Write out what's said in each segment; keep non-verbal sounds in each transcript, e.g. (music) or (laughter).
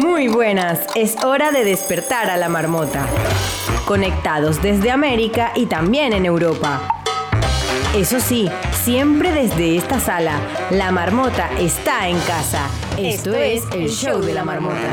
Muy buenas, es hora de despertar a la marmota. Conectados desde América y también en Europa. Eso sí, siempre desde esta sala, la marmota está en casa. Esto es el show de la marmota.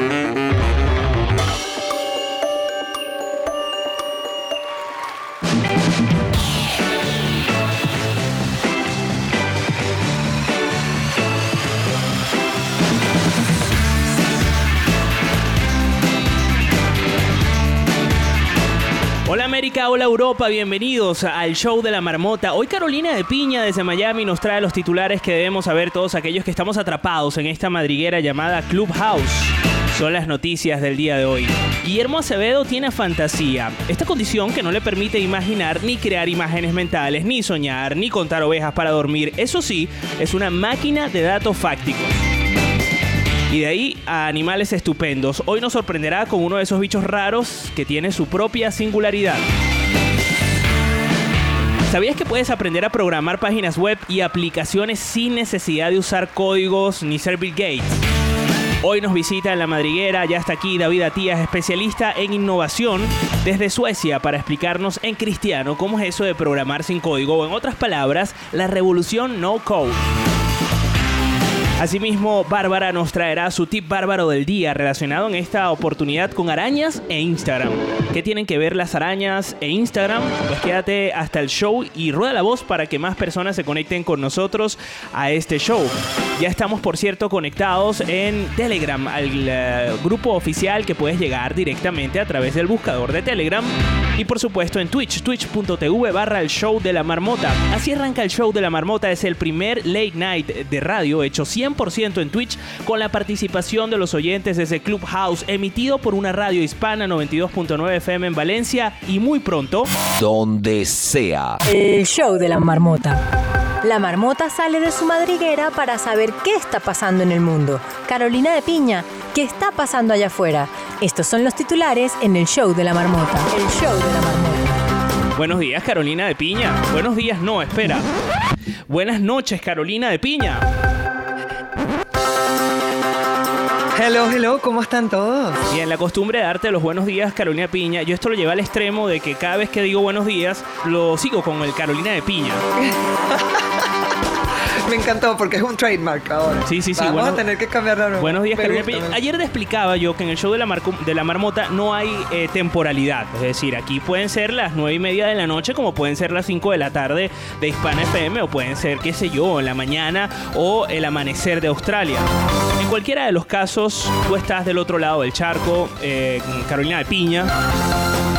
Hola Europa, bienvenidos al show de la marmota. Hoy Carolina de Piña desde Miami nos trae los titulares que debemos saber todos aquellos que estamos atrapados en esta madriguera llamada Clubhouse. Son las noticias del día de hoy. Guillermo Acevedo tiene fantasía, esta condición que no le permite imaginar ni crear imágenes mentales, ni soñar, ni contar ovejas para dormir. Eso sí, es una máquina de datos fácticos. Y de ahí a animales estupendos. Hoy nos sorprenderá con uno de esos bichos raros que tiene su propia singularidad. ¿Sabías que puedes aprender a programar páginas web y aplicaciones sin necesidad de usar códigos ni ser Bill Gates? Hoy nos visita en la madriguera, ya está aquí David Atías, especialista en innovación desde Suecia, para explicarnos en cristiano cómo es eso de programar sin código, o en otras palabras, la revolución no code. Asimismo, Bárbara nos traerá su tip bárbaro del día relacionado en esta oportunidad con arañas e Instagram. ¿Qué tienen que ver las arañas e Instagram? Pues quédate hasta el show y rueda la voz para que más personas se conecten con nosotros a este show. Ya estamos, por cierto, conectados en Telegram, al eh, grupo oficial que puedes llegar directamente a través del buscador de Telegram. Y por supuesto en Twitch, twitch.tv barra el show de la marmota. Así arranca el show de la marmota, es el primer late night de radio hecho 100% en Twitch con la participación de los oyentes desde Clubhouse, emitido por una radio hispana 92.9 FM en Valencia y muy pronto... Donde sea. El show de la marmota. La marmota sale de su madriguera para saber qué está pasando en el mundo. Carolina de Piña, ¿qué está pasando allá afuera? Estos son los titulares en el show de la marmota. El show de la marmota. Buenos días, Carolina de Piña. Buenos días, no, espera. Buenas noches, Carolina de Piña. Hello, hello, ¿cómo están todos? Y en la costumbre de darte los buenos días, Carolina Piña, yo esto lo llevo al extremo de que cada vez que digo buenos días, lo sigo con el Carolina de Piña. (laughs) Me encantó porque es un trademark ahora. Sí, sí, sí. Vamos bueno- a tener que cambiar la Buenos días, Carolina gusta, Ayer te explicaba yo que en el show de la, marco- de la marmota no hay eh, temporalidad. Es decir, aquí pueden ser las nueve y media de la noche, como pueden ser las 5 de la tarde de Hispana FM, o pueden ser, qué sé yo, en la mañana o el amanecer de Australia. En cualquiera de los casos, tú estás del otro lado del charco, eh, Carolina de Piña.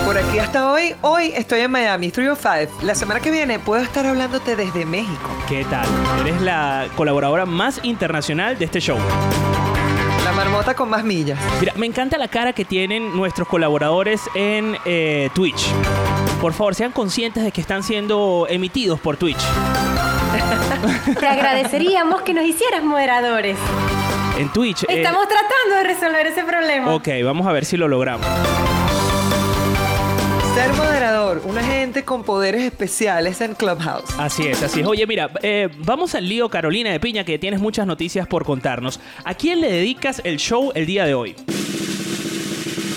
Por aquí hasta hoy. Hoy estoy en Miami, 305. La semana que viene puedo estar hablándote desde México. ¿Qué tal? Eres la colaboradora más internacional de este show. La marmota con más millas. Mira, me encanta la cara que tienen nuestros colaboradores en eh, Twitch. Por favor, sean conscientes de que están siendo emitidos por Twitch. Te agradeceríamos que nos hicieras moderadores. En Twitch. eh, Estamos tratando de resolver ese problema. ok, vamos a ver si lo logramos. Ser moderador, un agente con poderes especiales en Clubhouse. Así es, así es. Oye, mira, eh, vamos al lío, Carolina de Piña, que tienes muchas noticias por contarnos. ¿A quién le dedicas el show el día de hoy?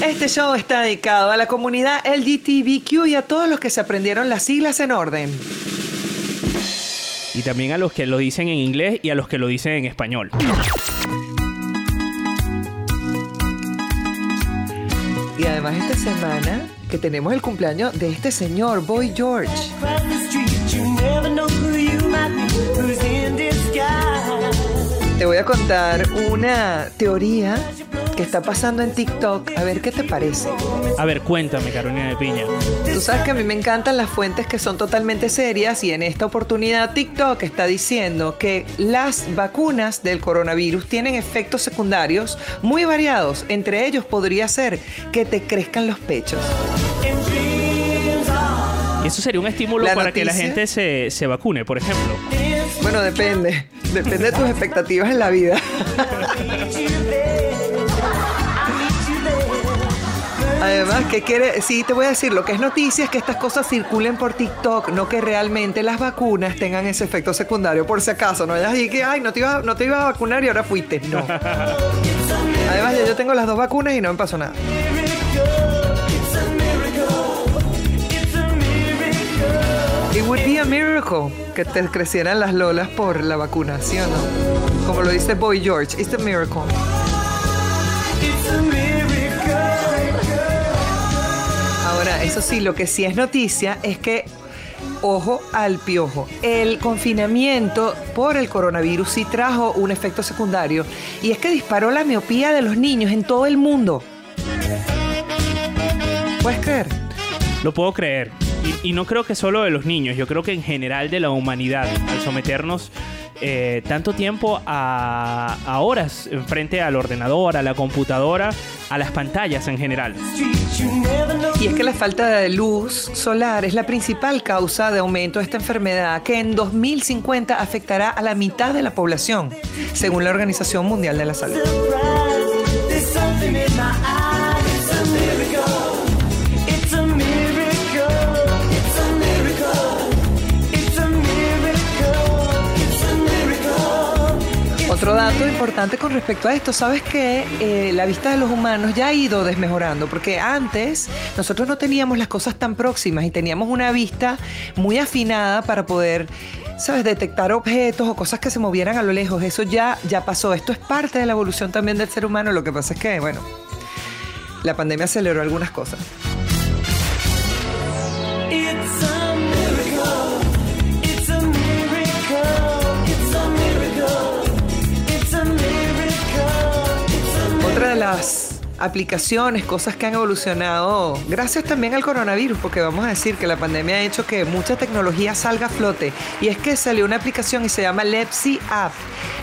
Este show está dedicado a la comunidad LGTBQ y a todos los que se aprendieron las siglas en orden. Y también a los que lo dicen en inglés y a los que lo dicen en español. Y además esta semana que tenemos el cumpleaños de este señor, Boy George. Te voy a contar una teoría que está pasando en TikTok. A ver qué te parece. A ver, cuéntame, Carolina de Piña. Tú sabes que a mí me encantan las fuentes que son totalmente serias y en esta oportunidad TikTok está diciendo que las vacunas del coronavirus tienen efectos secundarios muy variados. Entre ellos podría ser que te crezcan los pechos. Y eso sería un estímulo La para que la gente se, se vacune, por ejemplo. Bueno, depende. Depende de tus expectativas en la vida. Además, ¿qué quiere? Sí, te voy a decir, lo que es noticia es que estas cosas circulen por TikTok, no que realmente las vacunas tengan ese efecto secundario, por si acaso. No vayas que, ay, no te, iba, no te iba a vacunar y ahora fuiste. No. Además, ya yo tengo las dos vacunas y no me pasó nada. It would be a miracle que te crecieran las lolas por la vacunación, ¿no? Como lo dice Boy George, it's a miracle. Ahora, eso sí, lo que sí es noticia es que, ojo al piojo, el confinamiento por el coronavirus sí trajo un efecto secundario y es que disparó la miopía de los niños en todo el mundo. ¿Puedes creer? Lo puedo creer. Y, no creo que solo de los niños, yo creo que en general de la humanidad, al someternos eh, tanto tiempo a, a horas frente al ordenador, a la computadora, a las pantallas en general. Y es que la falta de luz solar es la principal causa de aumento de esta enfermedad que en 2050 afectará a la mitad de la población, según la Organización Mundial de la Salud. Otro dato importante con respecto a esto, sabes que eh, la vista de los humanos ya ha ido desmejorando, porque antes nosotros no teníamos las cosas tan próximas y teníamos una vista muy afinada para poder, sabes, detectar objetos o cosas que se movieran a lo lejos. Eso ya, ya pasó. Esto es parte de la evolución también del ser humano. Lo que pasa es que, bueno, la pandemia aceleró algunas cosas. Las aplicaciones, cosas que han evolucionado gracias también al coronavirus, porque vamos a decir que la pandemia ha hecho que mucha tecnología salga a flote. Y es que salió una aplicación y se llama Lepsi App.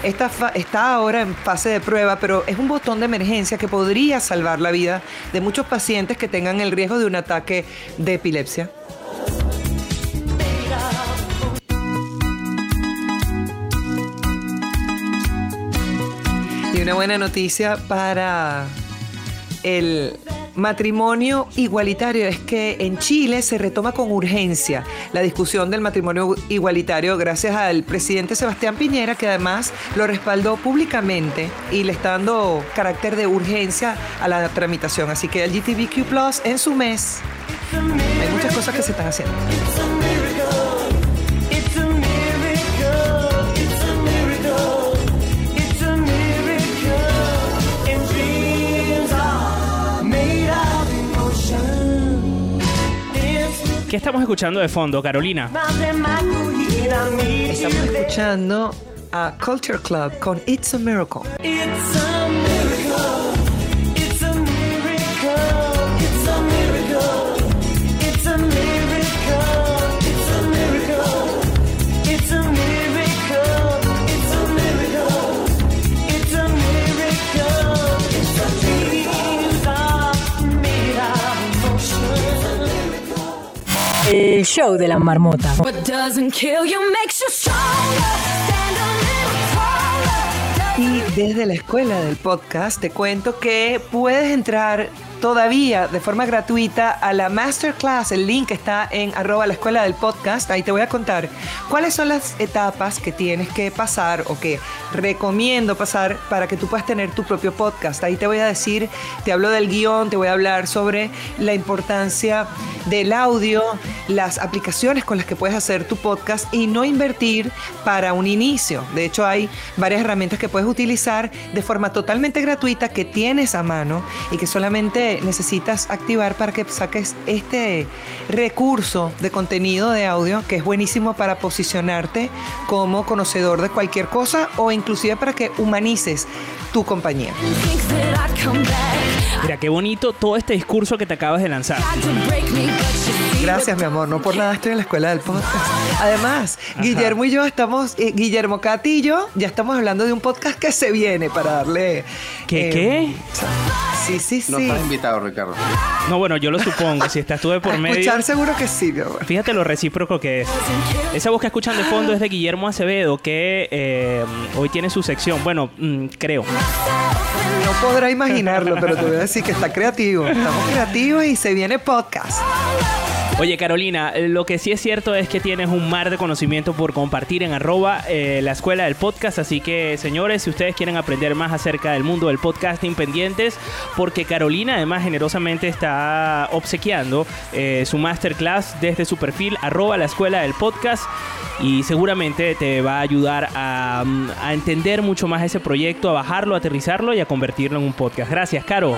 Esta está ahora en fase de prueba, pero es un botón de emergencia que podría salvar la vida de muchos pacientes que tengan el riesgo de un ataque de epilepsia. Una buena noticia para el matrimonio igualitario es que en Chile se retoma con urgencia la discusión del matrimonio igualitario gracias al presidente Sebastián Piñera que además lo respaldó públicamente y le está dando carácter de urgencia a la tramitación. Así que el GTBQ Plus en su mes hay muchas cosas que se están haciendo. ¿Qué estamos escuchando de fondo, Carolina? Estamos escuchando a Culture Club con It's a Miracle. It's a miracle. El show de la marmota. Y desde la escuela del podcast te cuento que puedes entrar todavía de forma gratuita a la masterclass. El link está en arroba la escuela del podcast. Ahí te voy a contar cuáles son las etapas que tienes que pasar o que recomiendo pasar para que tú puedas tener tu propio podcast. Ahí te voy a decir, te hablo del guion, te voy a hablar sobre la importancia del audio, las aplicaciones con las que puedes hacer tu podcast y no invertir para un inicio. De hecho, hay varias herramientas que puedes utilizar de forma totalmente gratuita que tienes a mano y que solamente necesitas activar para que saques este recurso de contenido de audio que es buenísimo para posicionarte como conocedor de cualquier cosa o inclusive para que humanices tu compañía. Mira, qué bonito todo este discurso que te acabas de lanzar. Gracias, mi amor. No por nada estoy en la escuela del podcast. Además, Guillermo y yo estamos, eh, Guillermo Cati y yo, ya estamos hablando de un podcast que se viene para darle. ¿Qué, eh, qué? Sí, sí, No sí. estás invitado, Ricardo. No, bueno, yo lo supongo. Si estás tú de por A medio. escuchar seguro que sí, mi amor. Fíjate lo recíproco que es. Esa voz que escuchan de fondo es de Guillermo Acevedo, que eh, hoy tiene su sección. Bueno, mm, creo. No podrá imaginarlo, pero te voy a decir que está creativo. Estamos creativos y se viene podcast. Oye, Carolina, lo que sí es cierto es que tienes un mar de conocimiento por compartir en arroba eh, la escuela del podcast. Así que, señores, si ustedes quieren aprender más acerca del mundo del podcasting, pendientes, porque Carolina además generosamente está obsequiando eh, su masterclass desde su perfil arroba la escuela del podcast. Y seguramente te va a ayudar a, mm, a entender mucho más ese proyecto, a bajarlo, a aterrizarlo y a convertirlo en un podcast. Gracias, Caro.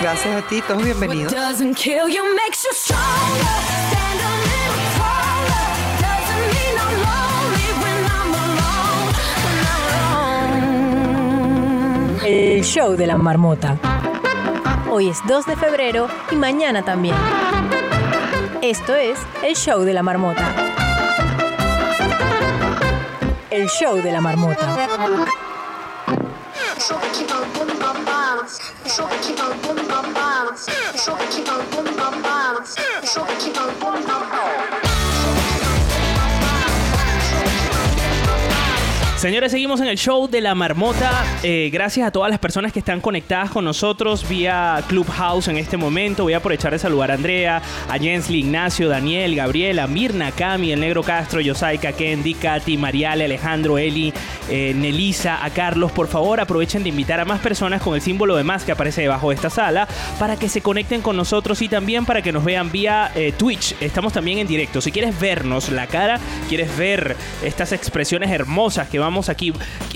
Gracias a ti, todos bienvenidos. doesn't kill you makes you stronger. Stand a little taller. Doesn't mean I'm lonely when I'm alone. When I'm alone. El show de la marmota. Hoy es 2 de febrero y mañana también. Esto es el show de la marmota. El show de la marmota. Señores, seguimos en el show de la marmota. Eh, gracias a todas las personas que están conectadas con nosotros vía Clubhouse en este momento. Voy a aprovechar de saludar a Andrea, a Jensly, Ignacio, Daniel, Gabriela, Mirna, Cami, el Negro Castro, Yosaika, Kendi, Katy, Mariale, Alejandro, Eli, eh, Nelisa, a Carlos. Por favor, aprovechen de invitar a más personas con el símbolo de más que aparece debajo de esta sala para que se conecten con nosotros y también para que nos vean vía eh, Twitch. Estamos también en directo. Si quieres vernos la cara, quieres ver estas expresiones hermosas que vamos aquí,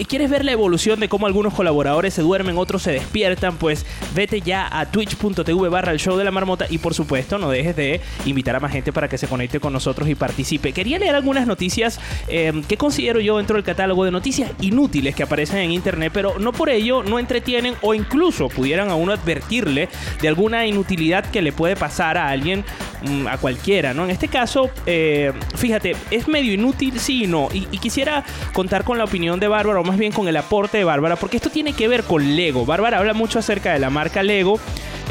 quieres ver la evolución de cómo algunos colaboradores se duermen, otros se despiertan, pues vete ya a twitch.tv barra el show de la marmota y por supuesto no dejes de invitar a más gente para que se conecte con nosotros y participe. Quería leer algunas noticias eh, que considero yo dentro del catálogo de noticias inútiles que aparecen en internet, pero no por ello no entretienen o incluso pudieran a uno advertirle de alguna inutilidad que le puede pasar a alguien, mm, a cualquiera, ¿no? En este caso, eh, fíjate, es medio inútil, sí y no, y, y quisiera contar con la opinión de Bárbara, o más bien con el aporte de Bárbara, porque esto tiene que ver con Lego. Bárbara habla mucho acerca de la marca Lego.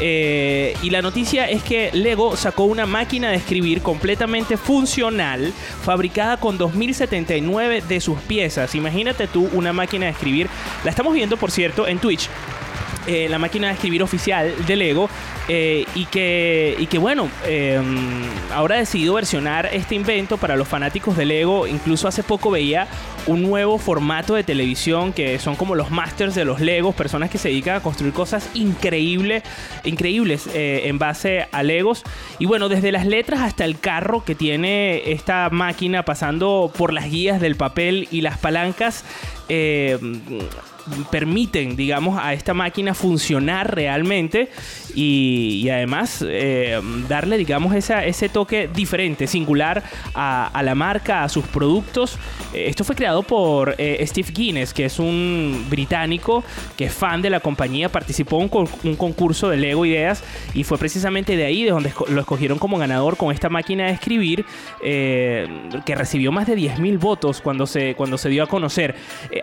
eh, y la noticia es que Lego sacó una máquina de escribir completamente funcional, fabricada con 2079 de sus piezas. Imagínate tú una máquina de escribir. La estamos viendo, por cierto, en Twitch. Eh, la máquina de escribir oficial de Lego eh, y, que, y que bueno, eh, ahora ha decidido versionar este invento para los fanáticos de Lego. Incluso hace poco veía un nuevo formato de televisión que son como los masters de los Legos, personas que se dedican a construir cosas increíble, increíbles eh, en base a Legos. Y bueno, desde las letras hasta el carro que tiene esta máquina, pasando por las guías del papel y las palancas. Permiten, digamos, a esta máquina funcionar realmente y, además eh, darle, digamos, ese toque diferente, singular a, la marca, a sus productos. Eh, esto fue creado por eh, Steve Guinness, que es un británico que es fan de la compañía, participó en un, con- un concurso de Lego Ideas y fue precisamente de ahí de donde lo escogieron como ganador con esta máquina de escribir que recibió más de 10.000 votos cuando se, cuando se dio a conocer.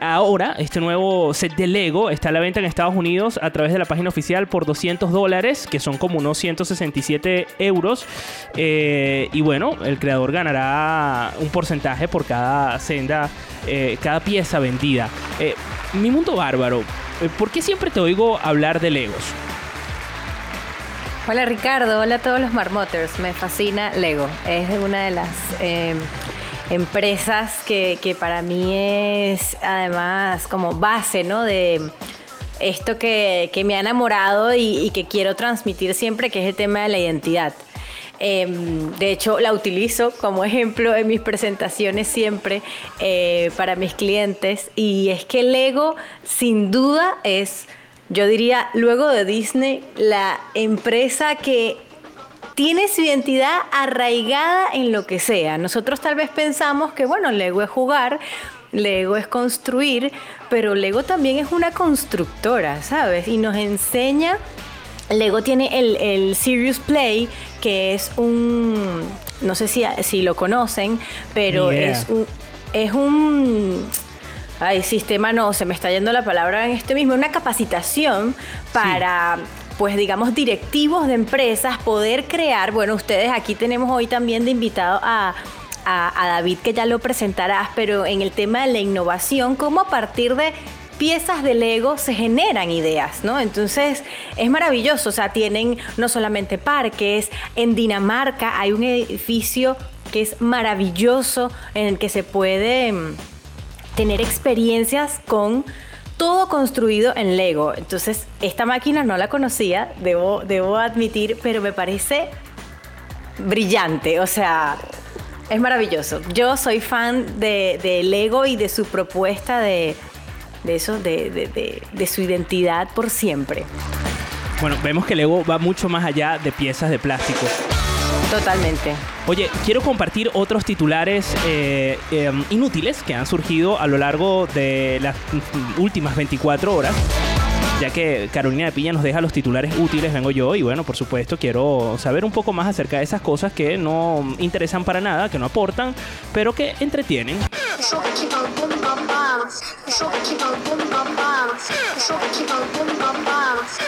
Ahora, este nuevo set de Lego está a la venta en Estados Unidos a través de la página oficial por 200 dólares, que son como unos 167 euros. Eh, y bueno, el creador ganará un porcentaje por cada senda, eh, cada pieza vendida. Eh, mi mundo bárbaro, ¿por qué siempre te oigo hablar de Legos? Hola Ricardo, hola a todos los marmoters. Me fascina Lego. Es una de las eh, empresas que, que para mí es además como base, ¿no? De esto que, que me ha enamorado y, que quiero transmitir siempre, que es el tema de la identidad. Em, de hecho, la utilizo como ejemplo en mis presentaciones siempre eh, para mis clientes. Y es que Lego, sin duda, es, yo diría, luego de Disney, la empresa que tiene su identidad arraigada en lo que sea. Nosotros tal vez pensamos que, bueno, Lego es jugar, Lego es construir, pero Lego también es una constructora, ¿sabes? Y nos enseña Lego tiene el, el Serious Play, que es un, no sé si, si lo conocen, pero es un, es un, ay, sistema no, se me está yendo la palabra en este mismo, una capacitación para, pues digamos, directivos de empresas poder crear, bueno, ustedes aquí tenemos hoy también de invitado a a, David, que ya lo presentarás, pero en el tema de la innovación, cómo a partir de piezas de Lego se generan ideas, ¿no? Entonces es maravilloso, o sea, tienen no solamente parques, en Dinamarca hay un edificio que es maravilloso en el que se puede mm, tener experiencias con todo construido en Lego. Entonces, esta máquina no la conocía, debo, debo admitir, pero me parece brillante. O sea, es maravilloso. Yo soy fan de, de Lego y de su propuesta de, de eso, de, de- de- su identidad por siempre. Bueno, vemos que Lego va mucho más allá de piezas de plástico. Totalmente. Oye, quiero compartir otros titulares eh, eh, inútiles que han surgido a lo largo de las últimas 24 horas. Ya que Carolina de Piña nos deja los titulares útiles, vengo yo y bueno, por supuesto quiero saber un poco más acerca de esas cosas que no interesan para nada, que no aportan, pero que entretienen.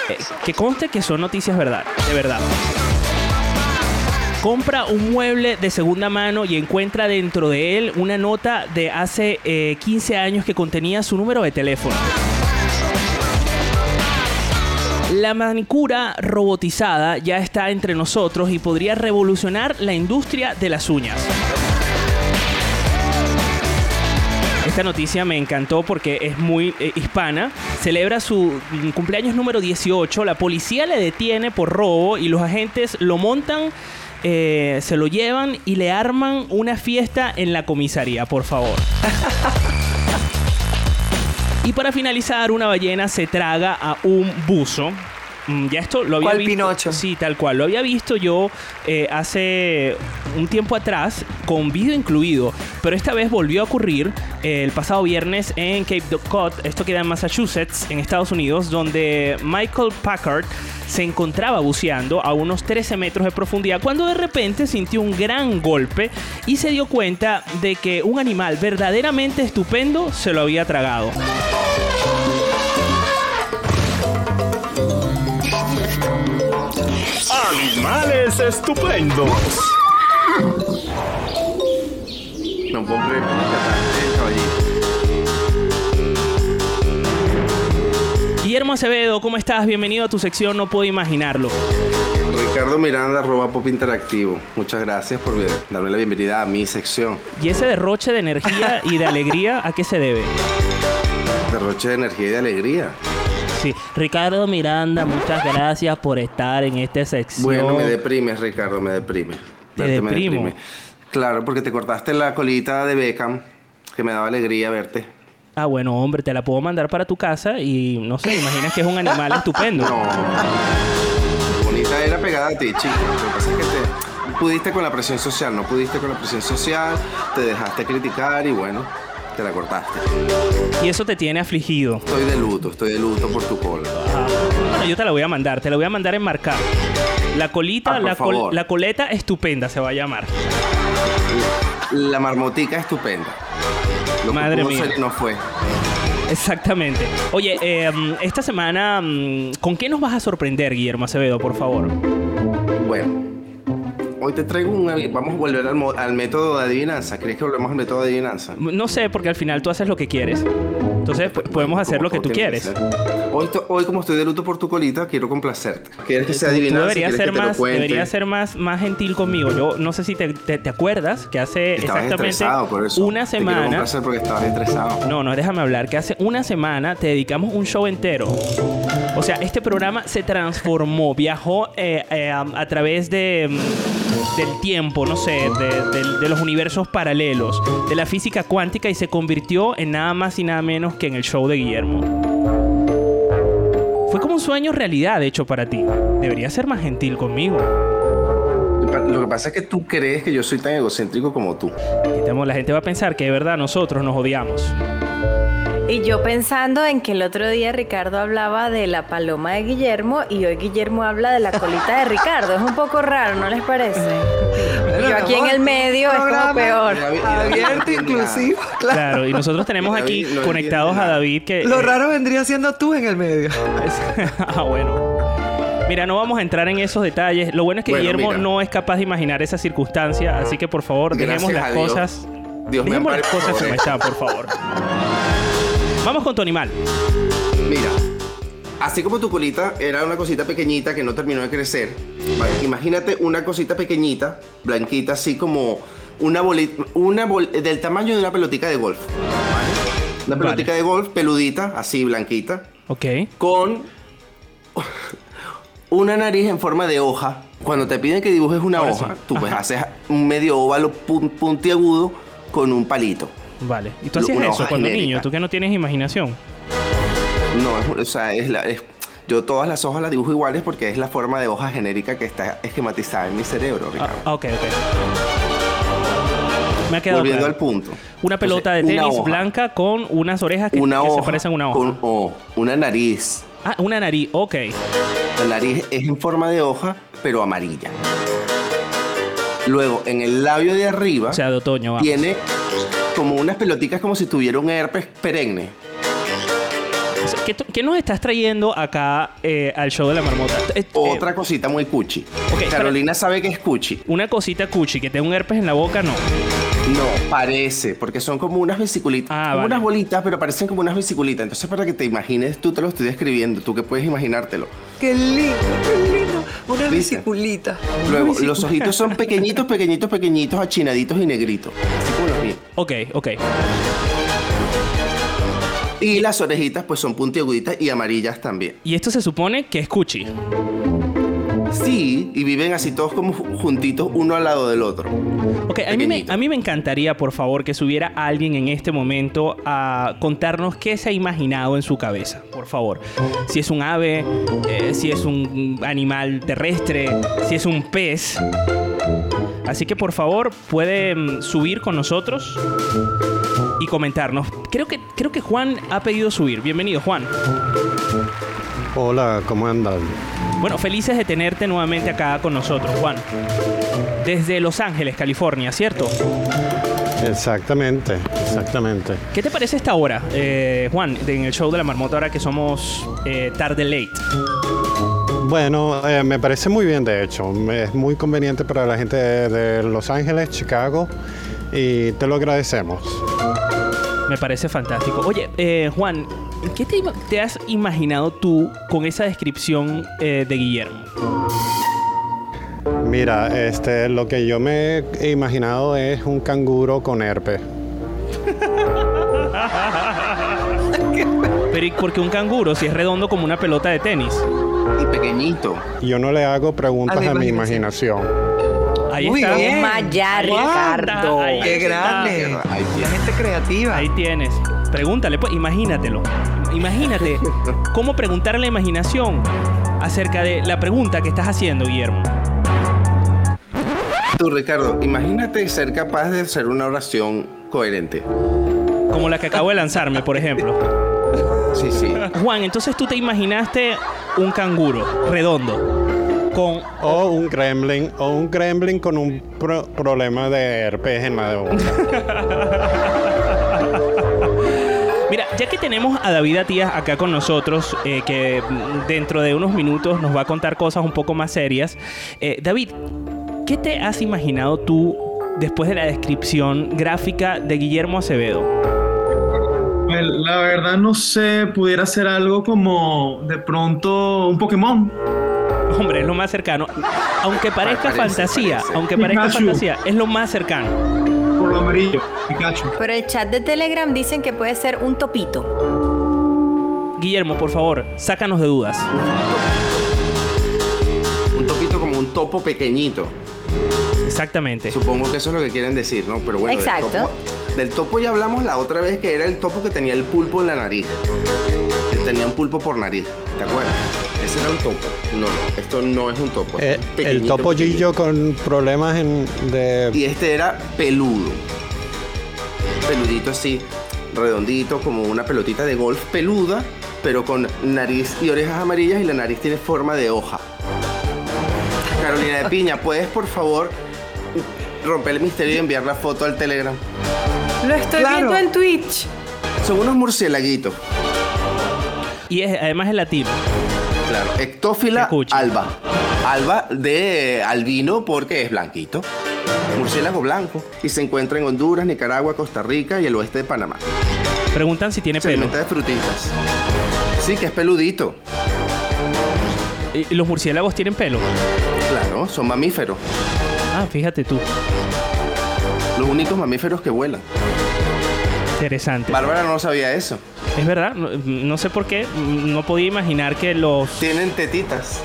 Eh, que conste que son noticias verdad, de verdad. Compra un mueble de segunda mano y encuentra dentro de él una nota de hace eh, 15 años que contenía su número de teléfono. La manicura robotizada ya está entre nosotros y podría revolucionar la industria de las uñas. Esta noticia me encantó porque es muy eh, hispana. Celebra su cumpleaños número 18. La policía le detiene por robo y los agentes lo montan, eh, se lo llevan y le arman una fiesta en la comisaría, por favor. (laughs) y para finalizar, una ballena se traga a un buzo. Mm, Ya esto lo había ¿Cuál visto. Pinocho? Sí, tal cual. Lo había visto yo eh, hace un tiempo atrás con vídeo incluido, pero esta vez volvió a ocurrir eh, el pasado viernes en Cape Cod. Esto queda en Massachusetts, en Estados Unidos, donde Michael Packard se encontraba buceando a unos 13 metros de profundidad cuando de repente sintió un gran golpe y se dio cuenta de que un animal verdaderamente estupendo se lo había tragado. Animales estupendos. No puedo creer. Guillermo Acevedo, ¿cómo estás? Bienvenido a tu sección No Puedo Imaginarlo. Ricardo Miranda, arroba Pop Interactivo. Muchas gracias por darme la bienvenida a mi sección. ¿Y ese derroche de energía y de alegría a qué se debe? Derroche de energía y de alegría. Sí, Ricardo Miranda, muchas gracias por estar en esta sección. Bueno, me deprimes, Ricardo, me deprime. Te Verte me deprimo. deprime. Claro, porque te cortaste la colita de Beckham, que me daba alegría verte. Ah, bueno, hombre, te la puedo mandar para tu casa y no sé, imaginas que es un animal estupendo. (laughs) No. Bonita era pegada a ti, chico. Lo que pasa es que te pudiste con la presión social, no pudiste con la presión social, te dejaste criticar y bueno, te la cortaste. Y eso te tiene afligido. Estoy de luto, estoy de luto por tu cola. Ah, bueno, yo te la voy a mandar, te la voy a mandar enmarcada. La colita, Ah, la, col- favor. la coleta estupenda se va a llamar. La marmotica estupenda. Lo Madre mía. no fue. Exactamente. Oye, eh, mm, esta semana, mm, ¿con qué nos vas a sorprender, Guillermo Acevedo, por favor? Bueno, hoy te traigo un... Vamos a volver al, al método de adivinanza. ¿Crees que volvemos al método de adivinanza? No sé, porque al final tú haces lo que quieres. Entonces, podemos hacer lo que tú quieres. ser. Hoy, como estoy de luto por tu colita, quiero complacerte. ¿Quieres que sea Tú adivinanza? deberías ¿Quieres ser que más, deberías ser más, más gentil conmigo. Yo no sé si te, te- te acuerdas que hace Estabas exactamente por eso. una semana. complacer porque estabas estresado. No, no, déjame hablar. Que hace una semana te dedicamos un show entero. O sea, este programa se transformó, (laughs) viajó eh, eh, a, a través de, mm, del tiempo, no sé, de, de- de los universos paralelos, de la física cuántica y se convirtió en nada más y nada menos que en el show de Guillermo. Un sueño realidad hecho para ti. Deberías ser más gentil conmigo. Lo que pasa es que tú crees que yo soy tan egocéntrico como tú. La gente va a pensar que de verdad nosotros nos odiamos. Y yo pensando en que el otro día Ricardo hablaba de la paloma de Guillermo y hoy Guillermo habla de la colita de Ricardo. Es un poco raro, ¿no les parece? (laughs) Yo aquí en el medio es como peor. Abierto, inclusivo. Claro. Claro, y nosotros tenemos aquí conectados a. David que... Lo eh, raro vendría siendo tú en el medio. (laughs) ah, bueno. Mira, no vamos a entrar en esos detalles. Lo bueno es que Bueno, Guillermo mira. no es capaz de imaginar esa circunstancia, así que por favor, dejemos las Dios. cosas. Dios me dejemos las cosas como están, por favor. Vamos con tu animal. Así como tu colita era una cosita pequeñita que no terminó de crecer, ¿vale? imagínate una cosita pequeñita, blanquita, así como una bolita, una bol- del tamaño de una pelotica de golf. ¿vale? Una Vale. pelotica de golf peludita, así blanquita, Ok. con una nariz en forma de hoja. Cuando te piden que dibujes una Ahora hoja, sí. tú pues haces un medio óvalo pun- puntiagudo con un palito. Vale. ¿Y tú Una hacías eso cuando genérica. niño? ¿Tú que no tienes imaginación? No, es- o sea, es la, es- yo todas las hojas las dibujo iguales porque es la forma de hoja genérica que está esquematizada en mi cerebro, Ricardo. Ah, ok, ok. Me ha quedado Volviendo claro. al punto. Una pelota de Entonces, tenis blanca con unas orejas que, Una que se parecen a una hoja. con una nariz. Ah, una nariz. Ok. La nariz es en forma de hoja, pero amarilla. Luego, en el labio de arriba, O sea, de otoño, vamos. tiene como unas peloticas como si tuviera un herpes perenne. ¿Qué, nos estás trayendo acá eh, al show de la marmota? Eh, eh, Otra cosita muy cuchi. Carolina sabe que es cuchi. una cosita cuchi que tenga un herpes en la boca, no. No, parece, porque son como unas vesiculitas, Ah, como vale. unas bolitas, pero parecen como unas vesiculitas. Entonces, para que te imagines, tú te lo estoy describiendo, tú que puedes imaginártelo. Qué lindo, qué lindo. Una ¿Viste? vesiculita. Luego, los ojitos son (laughs) pequeñitos, pequeñitos, pequeñitos, achinaditos y negritos. Así como los míos. Ok, ok. Y las orejitas, pues son puntiaguditas y amarillas también. Y esto se supone que es cuchi. Sí, y viven así todos como ju- juntitos, uno al lado del otro. Ok, a mí, me, a mí me encantaría, por favor, que subiera alguien en este momento a contarnos qué se ha imaginado en su cabeza. Por favor. Si es un ave, eh, si es un animal terrestre, si es un pez. Así que, por favor, pueden subir con nosotros y comentarnos. Creo que, creo que Juan ha pedido subir. Bienvenido, Juan. Hola, ¿cómo andan? Bueno, felices de tenerte nuevamente acá con nosotros, Juan. Desde Los Ángeles, California, ¿cierto? Exactamente, exactamente. ¿Qué te parece esta hora, eh, Juan, en el show de la marmota ahora que somos eh, tarde late? Bueno, eh, me parece muy bien, de hecho. Es muy conveniente para la gente de, de Los Ángeles, Chicago, y te lo agradecemos. Me parece fantástico. Oye, eh, Juan, ¿qué te has imaginado tú con esa descripción eh, de Guillermo? Mira, este, lo que yo me he imaginado es un canguro con herpes. (laughs) Pero ¿y por qué un canguro si es redondo como una pelota de tenis? Y pequeñito. Yo no le hago preguntas A la a, mi imaginación. Ahí Muy está. bien. Toma ya, Ahí Ricardo. ahí Qué está. grande. Ahí La tienes. gente creativa. Ahí tienes. Pregúntale, pues, imagínatelo. Imagínate (laughs) cómo preguntar a la imaginación acerca de la pregunta que estás haciendo, Guillermo. Tú, Ricardo, imagínate ser capaz de hacer una oración coherente. Como la que acabo de lanzarme, por ejemplo. Sí, sí. Juan, entonces tú te imaginaste un canguro redondo con O un gremlin, o un gremlin con un pro- problema de herpes en la. (laughs) Mira, ya que tenemos a David Atías acá con nosotros, eh, que dentro de unos minutos nos va a contar cosas un poco más serias. eh, David, ¿qué te has imaginado tú después de la descripción gráfica de Guillermo Acevedo? Pues, la verdad no sé, pudiera ser algo como de pronto un Pokémon. Hombre, es lo más cercano. Aunque parezca Parece, fantasía, parece. aunque parezca Pikachu. fantasía, es lo más cercano. Por lo amarillo, Pikachu. Pero el chat de Telegram dicen que puede ser un topito. Guillermo, por favor, sácanos de dudas. Un topito como un topo pequeñito. Exactamente. Supongo que eso es lo que quieren decir, ¿no? Pero bueno, Exacto. topo- Del topo, ya hablamos la otra vez que era el topo que tenía el pulpo en la nariz. Que tenía un pulpo por nariz, ¿te acuerdas? Ese era un topo. No, no, esto no es un topo. Eh, es el topo Gillo con problemas en, de... Y este era peludo. Peludito así, redondito, como una pelotita de golf peluda, pero con nariz y orejas amarillas y la nariz tiene forma de hoja. Carolina de Piña, ¿puedes por favor romper el misterio y enviar la foto al Telegram? Lo estoy Claro. viendo en Twitch. Son unos murciélaguitos. Y es, además es latino. Claro, Ectófila alba. Alba de albino porque es blanquito. Murciélago blanco. Y se encuentra en Honduras, Nicaragua, Costa Rica y el oeste de Panamá. Preguntan si tiene Se pelo. alimenta de frutitas. Sí, que es peludito. ¿Y los murciélagos tienen pelo? Claro, son mamíferos. Ah, fíjate tú. Los únicos mamíferos que vuelan. Interesante. Bárbara no sabía eso. Es verdad, no, no sé por qué, no podía imaginar que los... Tienen tetitas.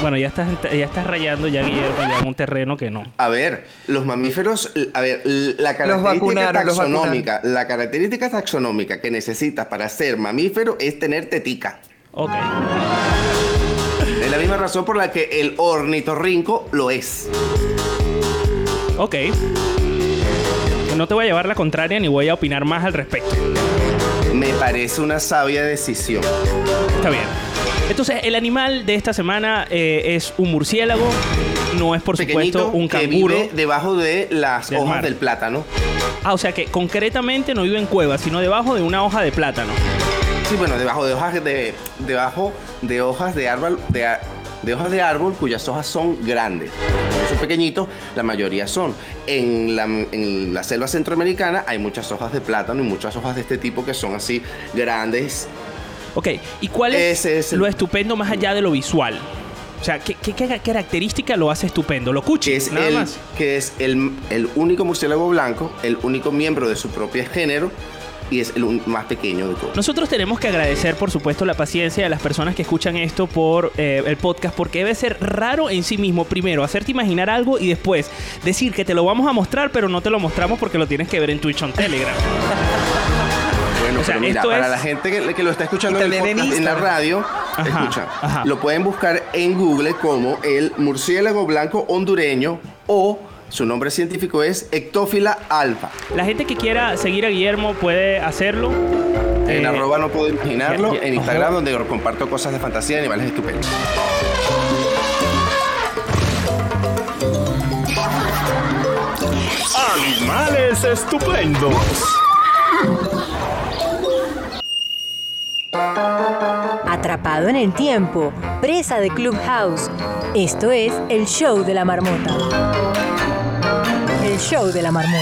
Bueno, ya estás, ya estás rayando ya, Guillermo, ya en un terreno que no. A ver, los mamíferos, a ver, la característica taxonómica, la característica taxonómica que necesitas para ser mamífero es tener tetica. Ok. Es la misma razón por la que el ornitorrinco lo es. Ok. No te voy a llevar la contraria ni voy a opinar más al respecto. Me parece una sabia decisión. Está bien. Entonces, el animal de esta semana eh, es un murciélago. No es, por Pequeñito supuesto, un que canguro. vive debajo de las Del hojas mar. del plátano. Ah, o sea que concretamente no vive en cuevas, sino debajo de una hoja de plátano. Sí, bueno, debajo de hojas de debajo de hojas de árbol de, de hojas de árbol cuyas hojas son grandes. Cuando Son pequeñitos, la mayoría son. En la, en la selva centroamericana hay muchas hojas de plátano y muchas hojas de este tipo que son así grandes. Ok, ¿y cuál es, es lo estupendo más allá de lo visual? O sea, ¿qué, qué- qué característica lo hace estupendo? Lo cuchi, Que es, nada el, más. que es el, el único murciélago blanco, el único miembro de su propio género y es el más pequeño de todos. Nosotros tenemos que agradecer, por supuesto, la paciencia de las personas que escuchan esto por eh, el podcast, porque debe ser raro en sí mismo, primero, hacerte imaginar algo y después decir que te lo vamos a mostrar, pero no te lo mostramos porque lo tienes que ver en Twitch o en Telegram. Bueno, O sea, pero mira, esto para es- la gente que, que lo está escuchando en, el en la radio, Ajá, escucha, ajá. lo pueden buscar en Google como el murciélago blanco hondureño o su nombre científico es Ectófila alfa. La gente que quiera seguir a Guillermo puede hacerlo. En Eh, arroba no puedo imaginarlo, ya- ya- en Instagram ojo. donde comparto cosas de fantasía y animales estupendos. Animales estupendos. Atrapado en el tiempo, presa de Clubhouse. Esto es el show de la marmota. El show de la marmota.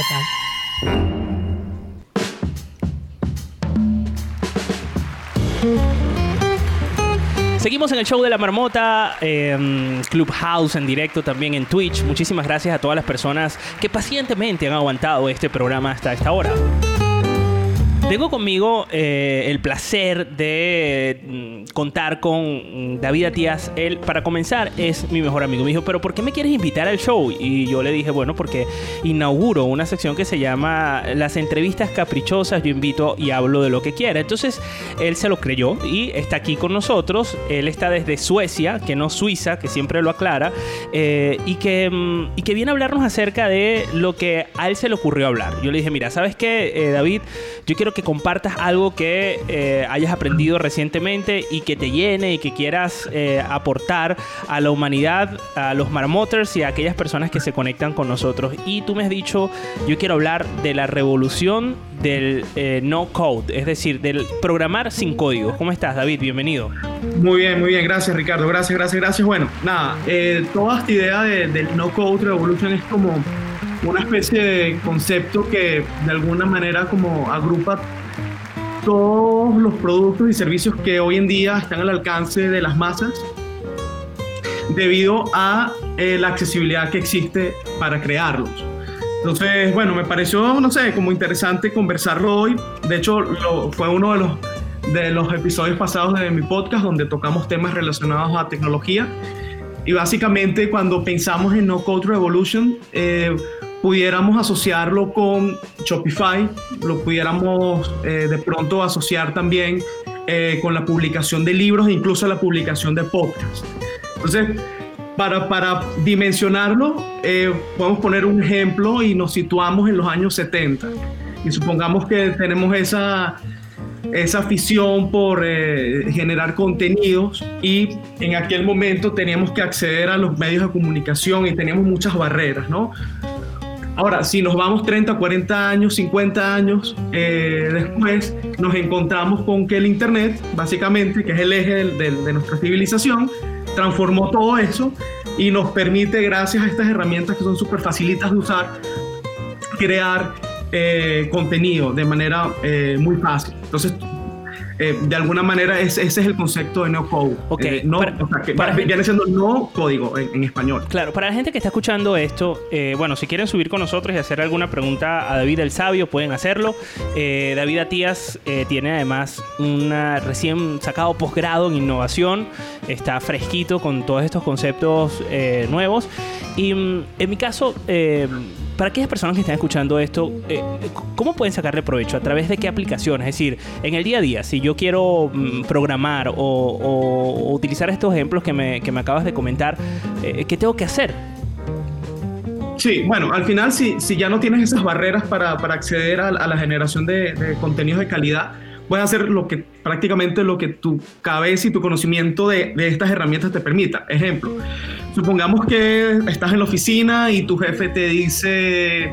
Seguimos en el show de la marmota, eh, Clubhouse en directo también en Twitch. Muchísimas gracias a todas las personas que pacientemente han aguantado este programa hasta esta hora. Tengo conmigo eh, el placer de mm, contar con mm, David Atías. Él, para comenzar, es mi mejor amigo. Me dijo, ¿pero por qué me quieres invitar al show? Y yo le dije, bueno, porque inauguro una sección que se llama Las entrevistas caprichosas. Yo invito y hablo de lo que quiera. Entonces, él se lo creyó y está aquí con nosotros. Él está desde Suecia, que no Suiza, que siempre lo aclara, eh, y, que, mm, y que viene a hablarnos acerca de lo que a él se le ocurrió hablar. Yo le dije, mira, ¿sabes qué, eh, David? Yo quiero que compartas algo que eh, hayas aprendido recientemente y que te llene y que quieras eh, aportar a la humanidad, a los marmoters y a aquellas personas que se conectan con nosotros. Y tú me has dicho, yo quiero hablar de la revolución del eh, no code, es decir, del programar sin código. ¿Cómo estás, David? Bienvenido. Muy bien, muy bien, gracias Ricardo, gracias, gracias, gracias. Bueno, nada, toda esta idea de- del No Code Revolution es como una especie de concepto que de alguna manera como agrupa todos los productos y servicios que hoy en día están al alcance de las masas debido a eh, la accesibilidad que existe para crearlos. Entonces, bueno, me pareció, no sé, como interesante conversarlo hoy. De hecho, lo- fue uno de los, de los episodios pasados de mi podcast donde tocamos temas relacionados a tecnología. Y básicamente cuando pensamos en No Code Revolution, eh, pudiéramos asociarlo con Shopify, lo pudiéramos eh, de pronto asociar también eh, con la publicación de libros e incluso la publicación de podcasts. Entonces, para, para dimensionarlo, eh, podemos poner un ejemplo y nos situamos en los años 70. Y supongamos que tenemos esa, esa afición por eh, generar contenidos y en aquel momento teníamos que acceder a los medios de comunicación y teníamos muchas barreras, ¿no? Ahora, si nos vamos 30, 40 años, 50 años eh, después, nos encontramos con que el Internet, básicamente, que es el eje del- de nuestra civilización, transformó todo eso y nos permite, gracias a estas herramientas que son súper facilitas de usar, crear eh, contenido de manera eh, muy fácil. Entonces, eh, de alguna manera ese, ese es el concepto de no code. Ok, Eh, no, para- o sea, que para viene gente- siendo no código en, en español. Claro, para la gente que está escuchando esto, eh, bueno, si quieren subir con nosotros y hacer alguna pregunta a David el Sabio, pueden hacerlo. Eh, David Atías tiene además una recién sacado posgrado en innovación, está fresquito con todos estos conceptos nuevos. Y mm, en mi caso, eh, para aquellas personas que están escuchando esto, eh, ¿cómo pueden sacarle provecho? ¿A través de qué aplicaciones? Es decir, en el día a día, si yo quiero mm, programar o, utilizar estos ejemplos que me, que me acabas de comentar, eh, ¿qué tengo que hacer? Sí, bueno, al final si, si ya no tienes esas barreras para, para acceder a, la generación de contenidos de calidad, puedes hacer lo que prácticamente lo que tu cabeza y tu conocimiento de, de estas herramientas te permita. Ejemplo, supongamos que estás en la oficina y tu jefe te dice,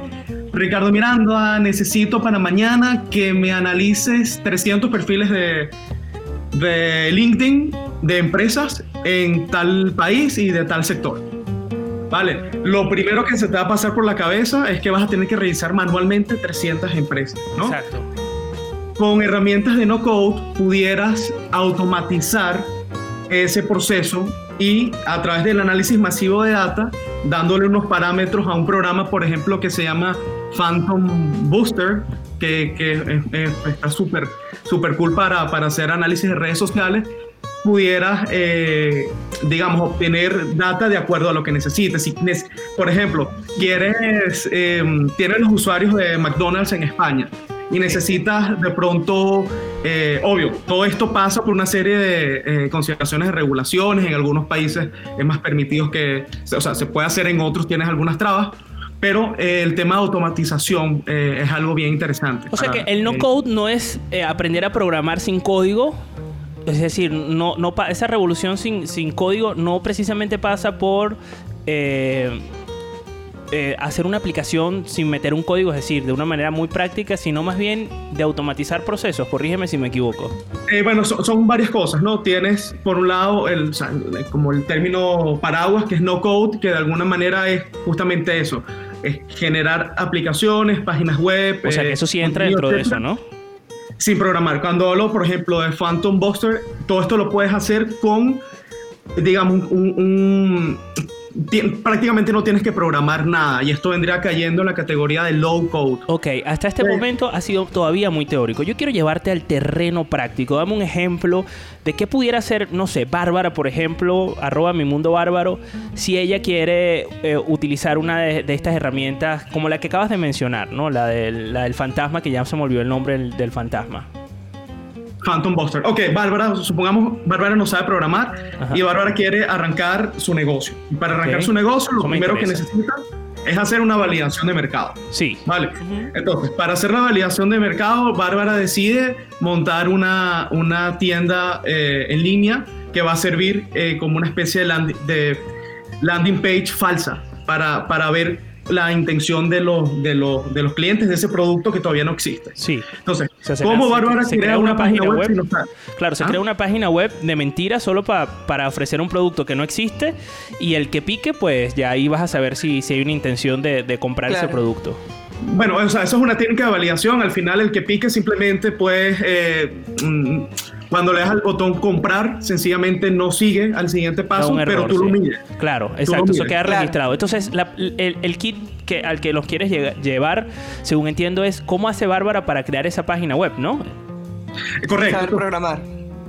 Ricardo Miranda, necesito para mañana que me analices 300 perfiles de, de LinkedIn de empresas en tal país y de tal sector. Vale, lo primero que se te va a pasar por la cabeza es que vas a tener que revisar manualmente 300 empresas, ¿no? Exacto. Con herramientas de no code pudieras automatizar ese proceso y a través del análisis masivo de data, dándole unos parámetros a un programa, por ejemplo, que se llama Phantom Booster, que, que es- está súper súper cool para, para hacer análisis de redes sociales, pudieras, eh, digamos, obtener data de acuerdo a lo que necesites. Si, por ejemplo, quieres, eh, tienes los usuarios de McDonald's en España y necesitas de pronto, eh, obvio, todo esto pasa por una serie de eh, consideraciones de regulaciones. En algunos países es más permitido que, o sea, se puede hacer, en otros tienes algunas trabas. Pero eh, el tema de automatización es algo bien interesante. O sea que el no eh, code no es aprender a programar sin código. Es decir, no, no esa revolución sin, sin código no precisamente pasa por eh, eh, hacer una aplicación sin meter un código, es decir, de una manera muy práctica, sino más bien de automatizar procesos. Corrígeme si me equivoco. Eh, bueno, son, son varias cosas, ¿no? Tienes, por un lado, el, o sea, el- como el término paraguas, que es no code, que de alguna manera es justamente eso, es generar aplicaciones, páginas web. O sea que eh, eso sí entra dentro de eso, ¿no? Sin programar. Cuando hablo, por ejemplo, de Phantom Buster, todo esto lo puedes hacer con, digamos, un... prácticamente no tienes que programar nada y esto vendría cayendo en la categoría de low code. Ok, hasta este Sí. momento ha sido todavía muy teórico. Yo quiero llevarte al terreno práctico. Dame un ejemplo de qué pudiera ser, no sé, Bárbara, por ejemplo, arroba mi mundo bárbaro, si ella quiere eh, utilizar una de, de estas herramientas como la que acabas de mencionar, ¿no? La del, la del fantasma, que ya se me olvidó el nombre del, del fantasma. Phantom Buster. Ok, Bárbara, supongamos Bárbara no sabe programar Ajá. y Bárbara quiere arrancar su negocio. Y para arrancar su negocio, lo Eso primero que necesita es hacer una validación de mercado. Sí. Vale. Entonces, para hacer la validación de mercado, Bárbara decide montar una, una tienda eh, en línea que va a servir eh, como una especie de, landi- de landing page falsa para, para ver la intención de los, de, los, de los clientes de ese producto que todavía no existe. Sí. Entonces, O sea, se ¿cómo Bárbara se crea una, página web, si no sabe? Claro, se ¿Ah? crea una página web de mentira solo pa- para ofrecer un producto que no existe y el que pique, pues ya ahí vas a saber si, si hay una intención de, de comprar ese producto. Bueno, o sea, eso es una técnica de validación. Al final, el que pique simplemente, pues, eh, mm, cuando le das al botón comprar, sencillamente no sigue al siguiente paso, error, pero tú lo sí. mides. Claro, lo exacto, eso queda Claro. registrado. Entonces, la- el, el kit que, al que los quieres llevar, según entiendo, es cómo hace Bárbara para crear esa página web, ¿no? Eh, Correcto. Saber programar.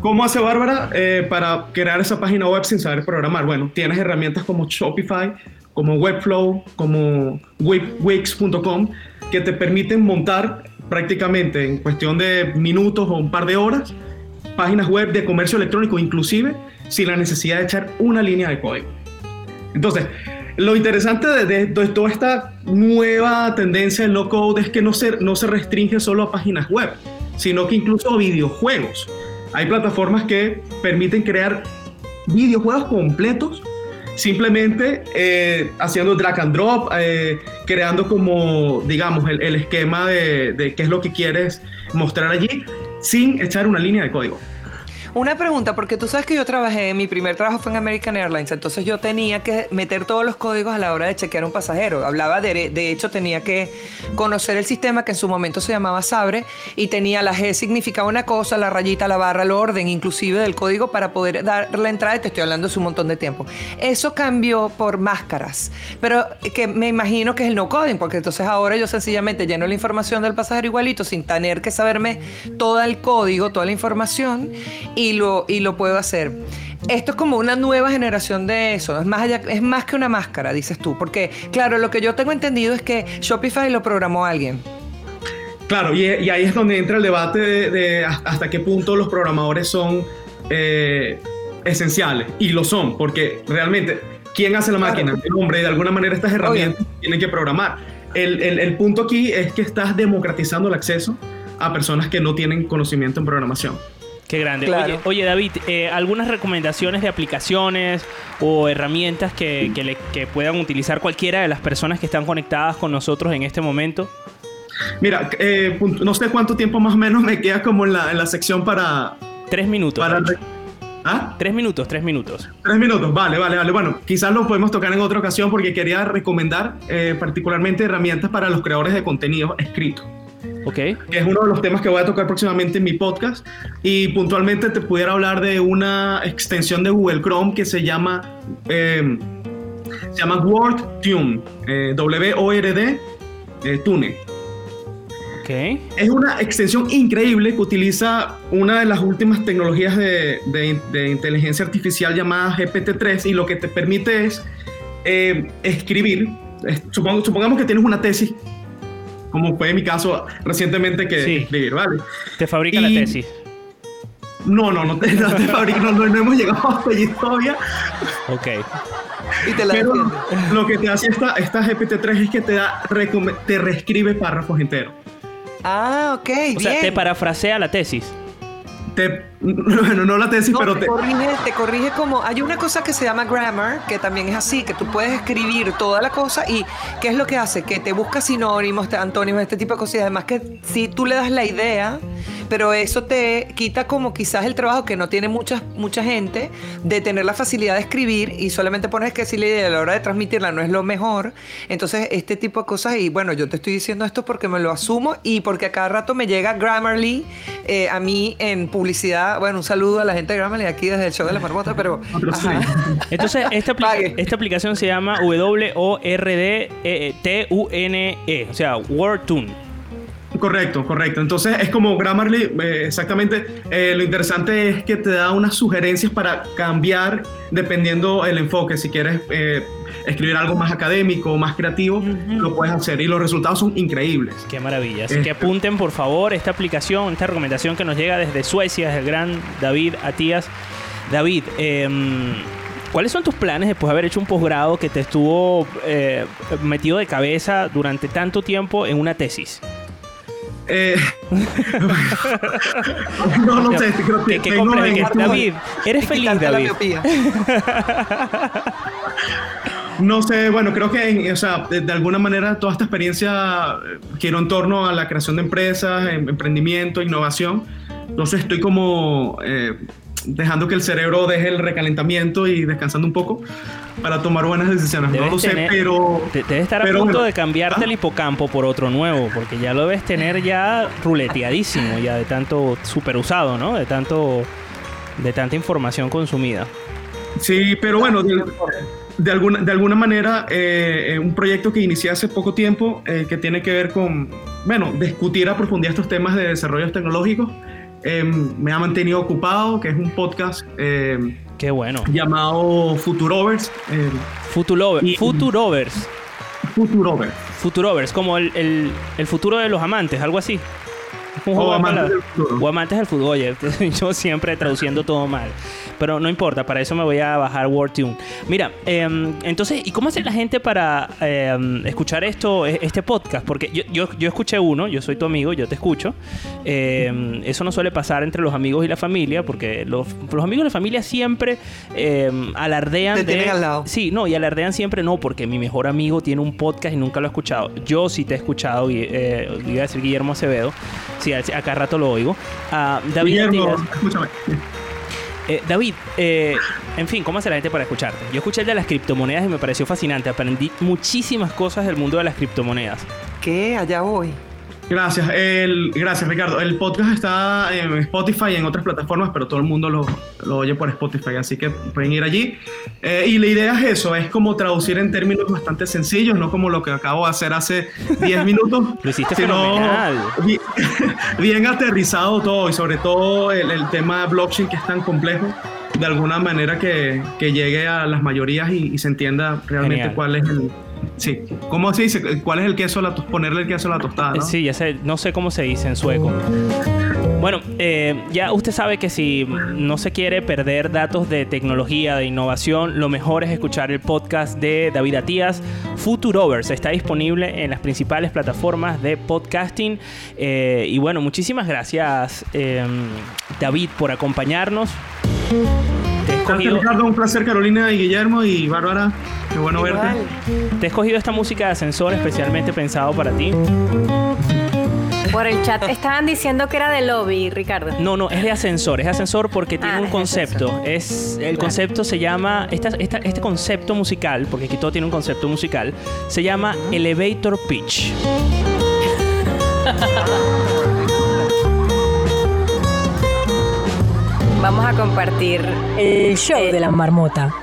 ¿Cómo hace Bárbara eh, para crear esa página web sin saber programar? Bueno, tienes herramientas como Shopify, como Webflow, como Wix- Wix.com, que te permiten montar prácticamente en cuestión de minutos o un par de horas páginas web de comercio electrónico, inclusive sin la necesidad de echar una línea de código. Entonces, lo interesante de, toda esta nueva tendencia del no code es que no se, no se restringe solo a páginas web, sino que incluso a videojuegos. Hay plataformas que permiten crear videojuegos completos simplemente eh, haciendo drag and drop, eh, creando como, digamos, el, el esquema de, de qué es lo que quieres mostrar allí, sin echar una línea de código. Una pregunta, porque tú sabes que yo trabajé, mi primer trabajo fue en American Airlines, entonces yo tenía que meter todos los códigos a la hora de chequear un pasajero. Hablaba de, de hecho, tenía que conocer el sistema que en su momento se llamaba Sabre y tenía la G significaba una cosa, la rayita, la barra, el orden, inclusive del código para poder dar la entrada. y Te estoy hablando hace un montón de tiempo. Eso cambió por máscaras, pero que me imagino que es el no coding, porque entonces ahora yo sencillamente lleno la información del pasajero igualito sin tener que saberme todo el código, toda la información y lo, y lo puedo hacer. Esto es como una nueva generación de eso, es más, allá- es más que una máscara, dices tú, porque claro, lo que yo tengo entendido es que Shopify lo programó alguien. Claro, y, y ahí es donde entra el debate de, de hasta qué punto los programadores son eh, esenciales. Y lo son, porque realmente, ¿quién hace la máquina? El hombre, y de alguna manera estas herramientas tienen que programar. El, el- el punto aquí es que estás democratizando el acceso a personas que no tienen conocimiento en programación. Qué grande. Claro. Oye, oye, David, eh, ¿algunas recomendaciones de aplicaciones o herramientas que, que le- que puedan utilizar cualquiera de las personas que están conectadas con nosotros en este momento? Mira, eh, punto- no sé cuánto tiempo más o menos me queda como en la, en la sección para... Tres minutos. para ¿Ah? Tres minutos, tres minutos. Tres minutos, vale, vale, vale. Bueno, quizás lo podemos tocar en otra ocasión porque quería recomendar eh, particularmente herramientas para los creadores de contenido escrito, ¿Ok? que es uno de los temas que voy a tocar próximamente en mi podcast. Y puntualmente te pudiera hablar de una extensión de Google Chrome que se llama, eh, se llama WordTune, eh, W-O-R-D, eh, Tune. Ok. Es una extensión increíble que utiliza una de las últimas tecnologías de, de- de inteligencia artificial llamada GPT-3 y lo que te permite es eh, escribir. Supongamos que tienes una tesis, como fue mi caso recientemente que Sí. escribir, ¿vale? Te fabrica Y- la tesis. No, no, no te, no te fabrico, no, no- no hemos llegado (laughs) hasta allí todavía. Ok. Y te la Pero defiende. lo que te hace esta, esta GPT-3 es que te, da, te reescribe párrafos enteros. Ah, ok, O sea, te parafrasea la tesis. Te, bueno, no la tesis, No, pero te, te, corrige, te corrige como... Hay una cosa que se llama grammar, que también es así, que tú puedes escribir toda la cosa y ¿qué es lo que hace? Que te busca sinónimos, te- antónimos, este tipo de cosas. Y además que si tú le das la idea, pero eso te quita como quizás el trabajo que no tiene mucha, mucha gente de tener la facilidad de escribir y solamente pones que si la idea a la hora de transmitirla no es lo mejor. Entonces, este tipo de cosas, y bueno, yo te estoy diciendo esto porque me lo asumo y porque a cada rato me llega Grammarly eh, a mí en publicidad. Bueno, un saludo a la gente de Grammarly aquí desde el show de la marmota, pero... (laughs) Entonces, esta, apli- Pague. esta aplicación se llama W-O-R-D-T-U-N-E, E, o sea, WordTune. Correcto, correcto. Entonces es como Grammarly, eh, exactamente. Eh, lo interesante es que te da unas sugerencias para cambiar dependiendo el enfoque. Si quieres eh, escribir algo más académico, más creativo, lo puedes hacer y los resultados son increíbles. Qué maravilla. Así que apunten, por favor, esta aplicación, esta recomendación que nos llega desde Suecia, desde el gran David Atías. David, em, ¿cuáles son tus planes después de haber hecho un posgrado que te estuvo eh, metido de cabeza durante tanto tiempo en una tesis? Eh, (laughs) no, no sé, creo que ¿Qué, qué tengo complejo en- que- David, ¿eres feliz, David? (laughs) No sé, bueno, creo que en- o sea, de, de alguna manera toda esta experiencia eh, giró en torno a la creación de empresas, em- emprendimiento, innovación. Entonces estoy como eh, dejando que el cerebro deje el recalentamiento y descansando un poco para tomar buenas decisiones. Debes no lo sé, pero... Te- Debes estar a pero punto bueno. de cambiarte Ah. el hipocampo por otro nuevo, porque ya lo debes tener ya ruleteadísimo, ya de tanto super usado, ¿no? De tanto de tanta información consumida. Sí, pero bueno, de, de alguna, de alguna manera, eh, eh, un proyecto que inicié hace poco tiempo eh, que tiene que ver con, bueno, discutir a profundidad estos temas de desarrollos tecnológicos, eh, me ha mantenido ocupado, que es un podcast Qué bueno. llamado Futurovers. eh, Y- Futurovers. Futurovers. Futurovers, como el, el- el futuro de los amantes, algo así. Un O juego amantes del futuro. O amantes del fútbol. Oye, (laughs) yo siempre traduciendo todo mal. Pero no importa, para eso me voy a bajar WordTune. Mira, em, entonces, ¿y cómo hace la gente para em, escuchar esto, e- este podcast? Porque yo, yo, yo escuché uno, yo soy tu amigo, yo te escucho. Em, eso no suele pasar entre los amigos y la familia, porque los, los amigos y la familia siempre em, alardean Te de... tienen al lado. Sí, no, y alardean siempre no, porque mi mejor amigo tiene un podcast y nunca lo he escuchado. Yo sí te he escuchado, y, eh, iba a decir Guillermo Acevedo, sí, acá rato lo oigo. Ah, David Guillermo, escúchame. Eh, David, eh, en fin, ¿cómo hace la gente para escucharte? Yo escuché el de las criptomonedas y me pareció fascinante. Aprendí muchísimas cosas del mundo de las criptomonedas. ¿Qué? Allá voy. Gracias, el, gracias Ricardo. El podcast está en Spotify y en otras plataformas, pero todo el mundo lo, lo oye por Spotify, así que pueden ir allí. Eh, y la idea es eso, es como traducir en términos bastante sencillos, no como lo que acabo de hacer hace 10 (laughs) minutos. Lo hiciste sino fenomenal. bi- (laughs) Bien, aterrizado todo y sobre todo el, el tema de blockchain que es tan complejo, de alguna manera que, que llegue a las mayorías y, y se entienda realmente Genial. cuál es el... Sí, ¿cómo se dice? ¿Cuál es el queso a la ponerle el queso a la tostada? ¿no? Sí, ya sé, no sé cómo se dice en sueco. Bueno, eh, ya usted sabe que si no se quiere perder datos de tecnología, de innovación, lo mejor es escuchar el podcast de David Atías, Futurovers. Está disponible en las principales plataformas de podcasting. Eh, y bueno, muchísimas gracias, eh, David, por acompañarnos. Te he escogido, Ricardo, un placer Carolina y Guillermo y Bárbara, qué bueno verte. Te he escogido esta música de ascensor especialmente pensado para ti. Por el chat estaban diciendo que era de lobby, Ricardo. No, no, es de ascensor. Es ascensor porque tiene Ah, un es de concepto. Es, el concepto se llama. esta- esta- este concepto musical, porque aquí todo tiene un concepto musical, se llama Elevator Pitch. Vamos a compartir El show de la marmota.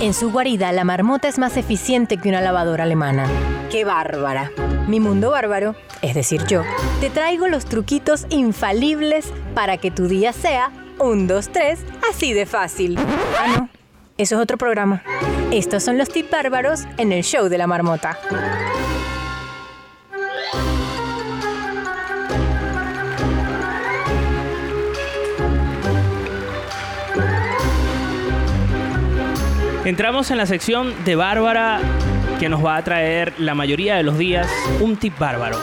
En su guarida, la marmota es más eficiente que una lavadora alemana. ¡Qué bárbara! Mi mundo bárbaro, es decir yo, te traigo los truquitos infalibles para que tu día sea un, dos, tres, así de fácil. Ah, no. Eso es otro programa. Estos son los tips bárbaros en el show de la marmota. Entramos en la sección de Bárbara que nos va a traer la mayoría de los días un tip bárbaro.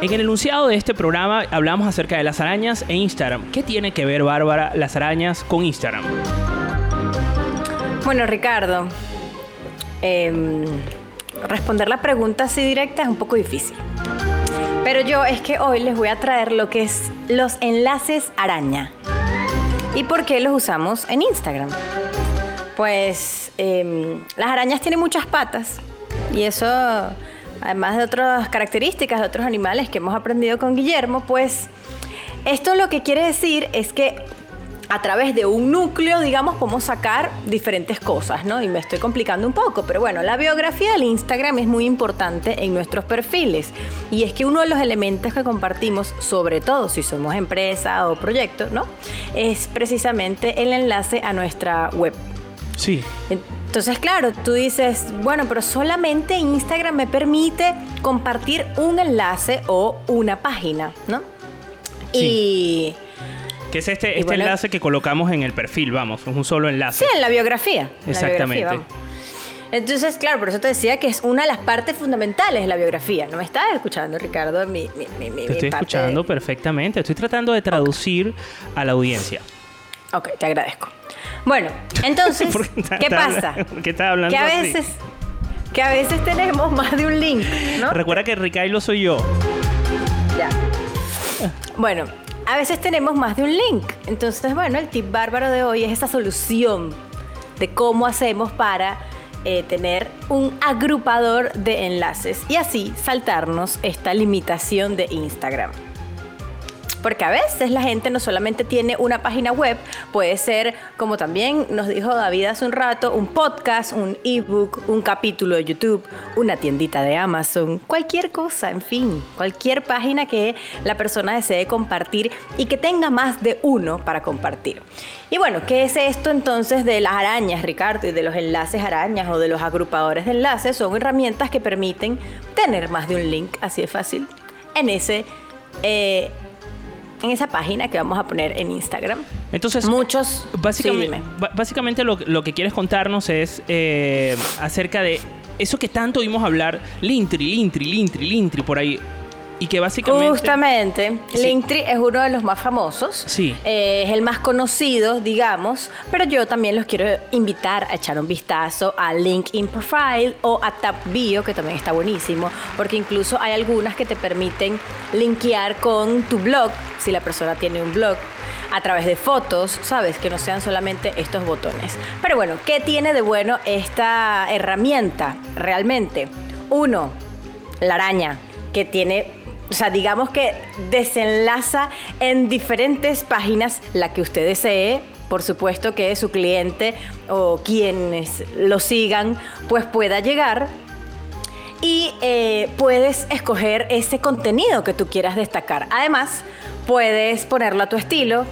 En el enunciado de este programa hablamos acerca de las arañas e Instagram. ¿Qué tiene que ver Bárbara las arañas con Instagram? Bueno, Ricardo, em, responder la pregunta así directa es un poco difícil. Pero yo es que hoy les voy a traer lo que es los enlaces araña. ¿Y por qué los usamos en Instagram? Pues em, las arañas tienen muchas patas y eso, además de otras características de otros animales que hemos aprendido con Guillermo, pues esto lo que quiere decir es que a través de un núcleo, digamos, podemos sacar diferentes cosas, ¿no? Y me estoy complicando un poco, pero bueno, la biografía del Instagram es muy importante en nuestros perfiles. Y es que uno de los elementos que compartimos, sobre todo si somos empresa o proyecto, ¿no? Es precisamente el enlace a nuestra web. Sí. Entonces, claro, tú dices, bueno, pero solamente Instagram me permite compartir un enlace o una página, ¿no? Y Que es este, este bueno- enlace que colocamos en el perfil, vamos, es un solo enlace. sí, en la biografía. la Exactamente. biografía. Entonces, claro, por eso te decía que es una de las partes fundamentales de la biografía. ¿No me estás escuchando, Ricardo? Mi, mi, mi, mi- Te estoy parte- escuchando perfectamente. Estoy tratando de traducir a la audiencia. Ok, te agradezco. Bueno, entonces, (laughs) ¿Por qué está- ¿qué está pasa? por qué está hablando Que a así? veces, que a veces tenemos más de un link, ¿no? Recuerda que Ricardo soy yo. Ya. Bueno, a veces tenemos más de un link. Entonces, bueno, el tip bárbaro de hoy es esa solución de cómo hacemos para eh, tener un agrupador de enlaces y así saltarnos esta limitación de Instagram. Porque a veces la gente no solamente tiene una página web, puede ser, como también nos dijo David hace un rato, un podcast, un ebook, un capítulo de YouTube, una tiendita de Amazon, cualquier cosa, en fin, cualquier página que la persona desee compartir y que tenga más de uno para compartir. Y bueno, ¿qué es esto entonces de las arañas, Ricardo, y de los enlaces arañas o de los agrupadores de enlaces? Son herramientas que permiten tener más de un link, así de fácil, en ese... eh, en esa página que vamos a poner en Instagram. Entonces, muchos. Básicamente, Sí, básicamente lo, lo que quieres contarnos es eh, acerca de eso que tanto oímos hablar, Lintri, Lintri, Lintri, Lintri, por ahí. Y que básicamente... Justamente, Sí. Linktree es uno de los más famosos. Sí. Eh, es el más conocido, digamos, pero yo también los quiero invitar a echar un vistazo a LinkedIn Profile o a Tap Bio, que también está buenísimo, porque incluso hay algunas que te permiten linkear con tu blog, si la persona tiene un blog. a través de fotos, ¿sabes? Que no sean solamente estos botones. Pero bueno, ¿qué tiene de bueno esta herramienta realmente? Uno, la araña, que tiene, o sea, digamos que desenlaza en diferentes páginas la que usted desee. Por supuesto que su cliente o quienes lo sigan, pues pueda llegar y eh, puedes escoger ese contenido que tú quieras destacar. Además, puedes ponerlo a tu estilo.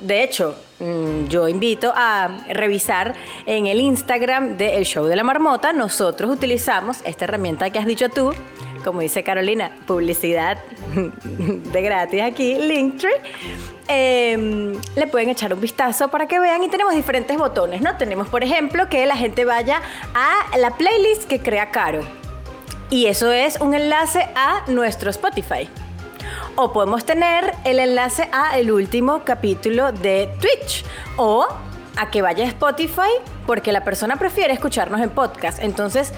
De hecho, mm, yo invito a revisar en el Instagram del Show de la Marmota. Nosotros utilizamos esta herramienta que has dicho tú, como dice Carolina, publicidad de gratis aquí, Linktree. Eh, le pueden echar un vistazo para que vean y tenemos diferentes botones, ¿no? Tenemos, por ejemplo, que la gente vaya a la playlist que crea Caro. Y eso es un enlace a nuestro Spotify. O podemos tener el enlace a el último capítulo de Twitch. O a que vaya a Spotify porque la persona prefiere escucharnos en podcast. Entonces,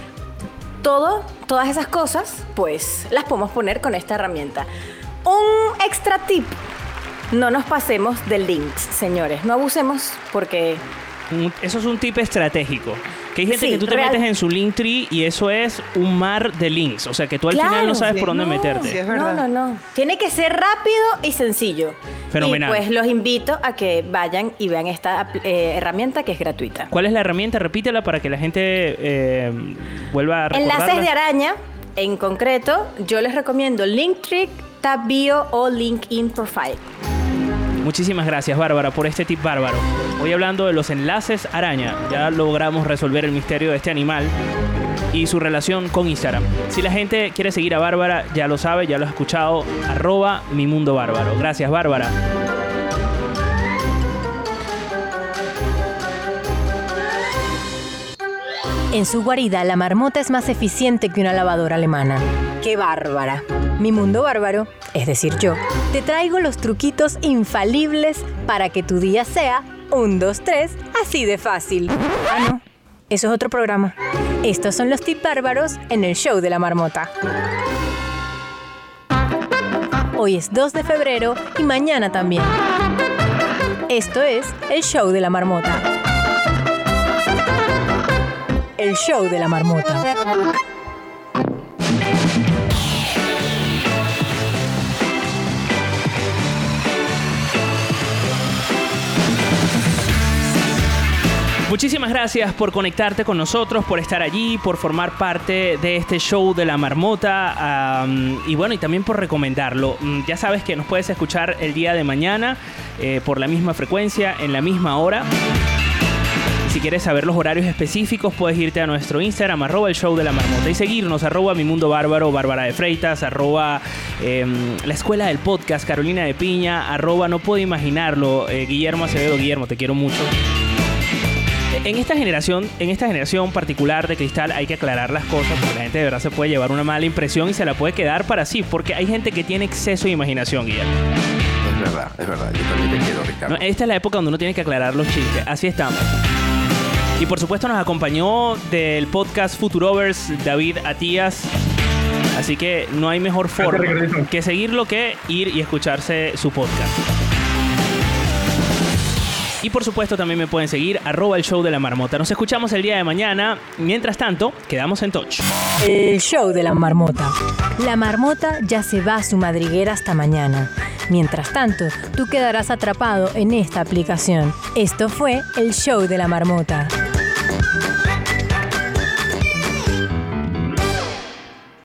todo, todas esas cosas, pues las podemos poner con esta herramienta. Un extra tip. No nos pasemos de links, señores. No abusemos porque Eso es un tip estratégico. Que hay gente Sí, que tú te real- metes en su Linktree y eso es un mar de links. O sea que tú al final no sabes sí. por dónde No, meterte. sí, es No, no, no. Tiene que ser rápido y sencillo. Fenomenal. Y pues los invito a que vayan y vean esta eh, herramienta que es gratuita. ¿Cuál es la herramienta? Repítela para que la gente eh, vuelva a recordarla. Enlaces de araña, en concreto, yo les recomiendo Linktree, Tab Bio o LinkedIn Profile. Muchísimas gracias, Bárbara, por este tip bárbaro. Hoy hablando de los enlaces araña, ya logramos resolver el misterio de este animal y su relación con Instagram. Si la gente quiere seguir a Bárbara, ya lo sabe, ya lo ha escuchado, arroba mi mundo bárbaro. Gracias, Bárbara. En su guarida, la marmota es más eficiente que una lavadora alemana. ¡Qué bárbara! Mi mundo bárbaro, es decir yo, te traigo los truquitos infalibles para que tu día sea un, dos, tres, así de fácil. Ah, no. Eso es otro programa. Estos son los tips bárbaros en el show de la marmota. Hoy es 2 de febrero y mañana también. Esto es el show de la marmota. El show de la marmota. Muchísimas gracias por conectarte con nosotros, por estar allí, por formar parte de este show de la marmota y bueno, y también por recomendarlo. Mm, Ya sabes que nos puedes escuchar el día de mañana eh, por la misma frecuencia, en la misma hora. Si quieres saber los horarios específicos, puedes irte a nuestro Instagram, arroba el show de la marmota, y seguirnos, arroba mi mundo bárbaro, Bárbara de Freitas, arroba em, la escuela del podcast, Carolina de Piña, arroba no puedo imaginarlo, eh, Guillermo Acevedo, Guillermo, te quiero mucho. En esta generación, en esta generación particular de cristal hay que aclarar las cosas porque la gente de verdad se puede llevar una mala impresión y se la puede quedar para sí, porque hay gente que tiene exceso de imaginación, Guillermo. Es verdad, es verdad. Yo también te quiero, Ricardo. ¿no? Esta es la época donde uno tiene que aclarar los chistes. Así estamos. Y por supuesto nos acompañó del podcast Futurovers David Atías. Así que no hay mejor forma que seguirlo que ir y escucharse su podcast. Y por supuesto también me pueden seguir arroba el show de la marmota. Nos escuchamos el día de mañana. Mientras tanto, quedamos en touch. El show de la marmota. La marmota ya se va a su madriguera hasta mañana. Mientras tanto, tú quedarás atrapado en esta aplicación. Esto fue el show de la marmota.